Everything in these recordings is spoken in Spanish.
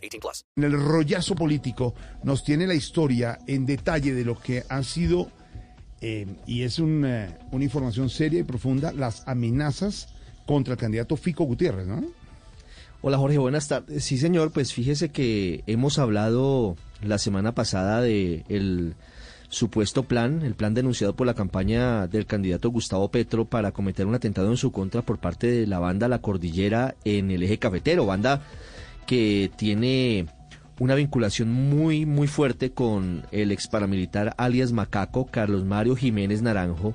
18 plus. En el rollazo político nos tiene la historia en detalle de lo que han sido, eh, y es un, eh, una información seria y profunda, las amenazas contra el candidato Fico Gutiérrez, ¿no? Hola Jorge, buenas tardes. Sí señor, pues fíjese que hemos hablado la semana pasada de el supuesto plan, el plan denunciado por la campaña del candidato Gustavo Petro para cometer un atentado en su contra por parte de la banda La Cordillera en el eje cafetero, banda que tiene una vinculación muy, muy fuerte con el ex paramilitar alias Macaco, Carlos Mario Jiménez Naranjo,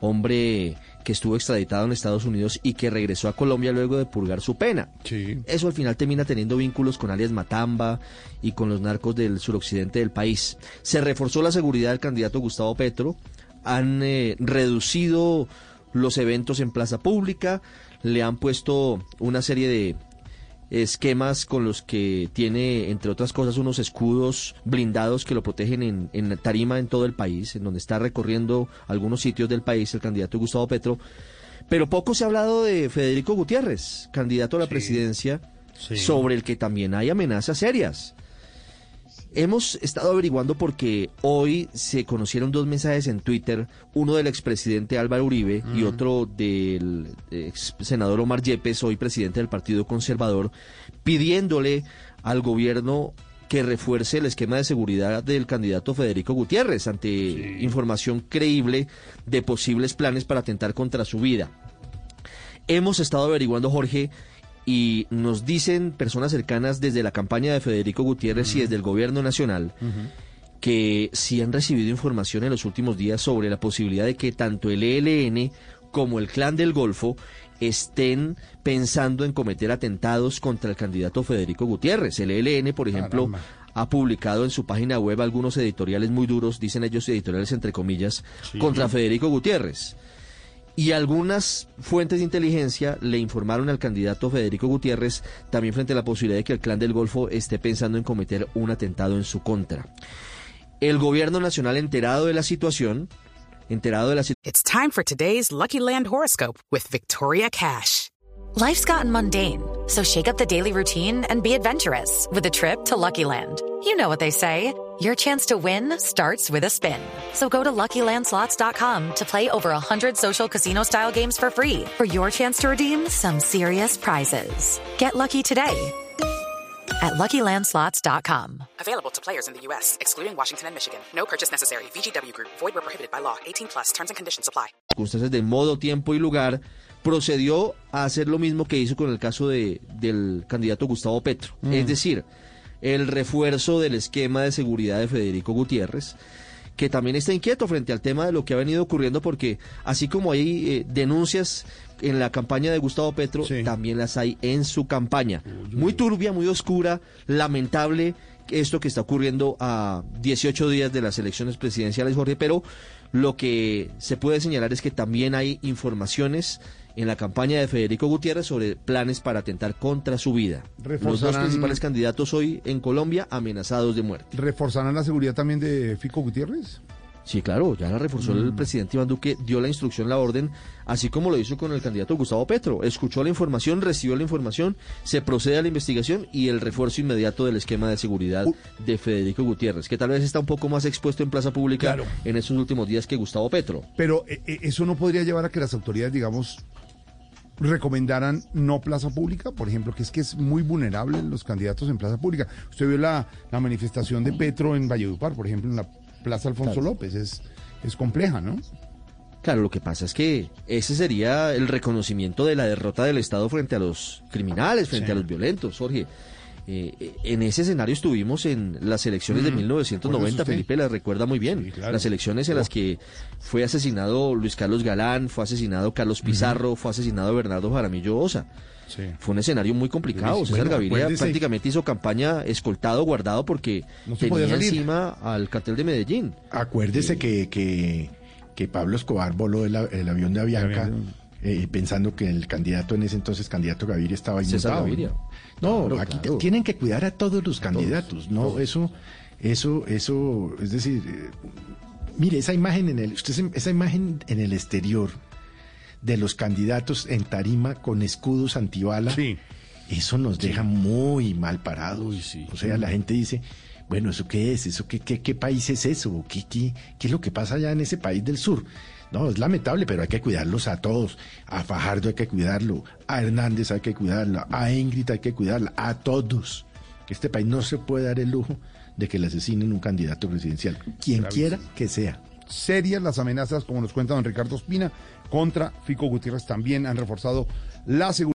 hombre que estuvo extraditado en Estados Unidos y que regresó a Colombia luego de purgar su pena. Sí. Eso al final termina teniendo vínculos con alias Matamba y con los narcos del suroccidente del país. Se reforzó la seguridad del candidato Gustavo Petro, han eh, reducido los eventos en plaza pública, le han puesto una serie de esquemas con los que tiene, entre otras cosas, unos escudos blindados que lo protegen en, en tarima en todo el país, en donde está recorriendo algunos sitios del país el candidato Gustavo Petro. Pero poco se ha hablado de Federico Gutiérrez, candidato a la presidencia, sobre el que también hay amenazas serias. Hemos estado averiguando porque hoy se conocieron dos mensajes en Twitter, uno del expresidente Álvaro Uribe y otro del ex senador Omar Yepes, hoy presidente del Partido Conservador, pidiéndole al gobierno que refuerce el esquema de seguridad del candidato Federico Gutiérrez ante información creíble de posibles planes para atentar contra su vida. Hemos estado averiguando, Jorge, y nos dicen personas cercanas desde la campaña de Federico Gutiérrez y desde el gobierno nacional que sí han recibido información en los últimos días sobre la posibilidad de que tanto el ELN como el Clan del Golfo estén pensando en cometer atentados contra el candidato Federico Gutiérrez. El ELN, por ejemplo, Caramba. ha publicado en su página web algunos editoriales muy duros, dicen ellos editoriales entre comillas, contra Federico Gutiérrez. Y algunas fuentes de inteligencia le informaron al candidato Federico Gutiérrez también frente a la posibilidad de que el clan del Golfo esté pensando en cometer un atentado en su contra. El gobierno nacional enterado de la situación, enterado de la situación, It's time for today's Lucky Land horoscope with Victoria Cash. Life's gotten mundane, so shake up the daily routine and be adventurous with a trip to Lucky Land. You know what they say. Your chance to win starts with a spin. So go to LuckyLandSlots.com to play over 100 social casino style games for free for your chance to redeem some serious prizes. Get lucky today at LuckyLandSlots.com. Available to players in the U.S., excluding Washington and Michigan. No purchase necessary. VGW Group, void where prohibited by law. 18 plus terms and conditions apply. circunstancias de modo, tiempo y lugar, procedió a hacer lo mismo que hizo con el caso de, del candidato Gustavo Petro. Es mm. decir, el refuerzo del esquema de seguridad de Federico Gutiérrez, que también está inquieto frente al tema de lo que ha venido ocurriendo, porque así como hay eh, denuncias en la campaña de Gustavo Petro, Sí. también las hay en su campaña. Muy turbia, muy oscura, lamentable esto que está ocurriendo a 18 días de las elecciones presidenciales, Jorge, pero lo que se puede señalar es que también hay informaciones en la campaña de Federico Gutiérrez sobre planes para atentar contra su vida. Los dos principales candidatos hoy en Colombia amenazados de muerte. ¿Reforzarán la seguridad también de Fico Gutiérrez? Sí, claro, ya la reforzó el presidente Iván Duque, dio la instrucción, la orden, así como lo hizo con el candidato Gustavo Petro. Escuchó la información, recibió la información, se procede a la investigación y el refuerzo inmediato del esquema de seguridad de Federico Gutiérrez, que tal vez está un poco más expuesto en plaza pública Claro. en estos últimos días que Gustavo Petro. Pero eh, eh, eso no podría llevar a que las autoridades, digamos, recomendaran no plaza pública, por ejemplo, que es que es muy vulnerable los candidatos en plaza pública. Usted vio la, la manifestación de Petro en Valledupar, por ejemplo, en la Plaza Alfonso López, es, es compleja, ¿no? Claro, lo que pasa es que ese sería el reconocimiento de la derrota del Estado frente a los criminales, frente Sí. a los violentos, Jorge. Eh, eh, en ese escenario estuvimos en las elecciones de ¿Recuerda 1990, usted? Felipe la recuerda muy bien. Sí, claro. Las elecciones en las Oh. que fue asesinado Luis Carlos Galán, fue asesinado Carlos Pizarro, fue asesinado Bernardo Jaramillo Osa. Sí. Fue un escenario muy complicado. Bueno, César Gaviria acuérdese- prácticamente hizo campaña escoltado, guardado, porque No tenía salir. encima al cartel de Medellín. Acuérdese que, que, que Pablo Escobar voló el, el avión de Avianca avión eh, pensando que el candidato en ese entonces, candidato Gaviria, estaba inmutado. Gaviria. No, Claro, aquí claro. tienen que cuidar a todos los candidatos, ¿no? Eso, eso, eso, es decir, eh, mire, esa imagen en el, usted, esa imagen en el exterior de los candidatos en tarima con escudos antibala, Sí. eso nos deja muy mal parados. O sea, la gente dice, bueno, ¿eso qué es? ¿Eso qué, qué, qué país es eso? ¿Qué, qué, ¿Qué es lo que pasa allá en ese país del sur? No, es lamentable, pero hay que cuidarlos a todos. A Fajardo hay que cuidarlo, a Hernández hay que cuidarlo, a Ingrid hay que cuidarla, a todos. Que este país no se puede dar el lujo de que le asesinen un candidato presidencial, quien quiera que sea. serias las amenazas, como nos cuenta don Ricardo Espina, contra Fico Gutiérrez. También han reforzado la seguridad.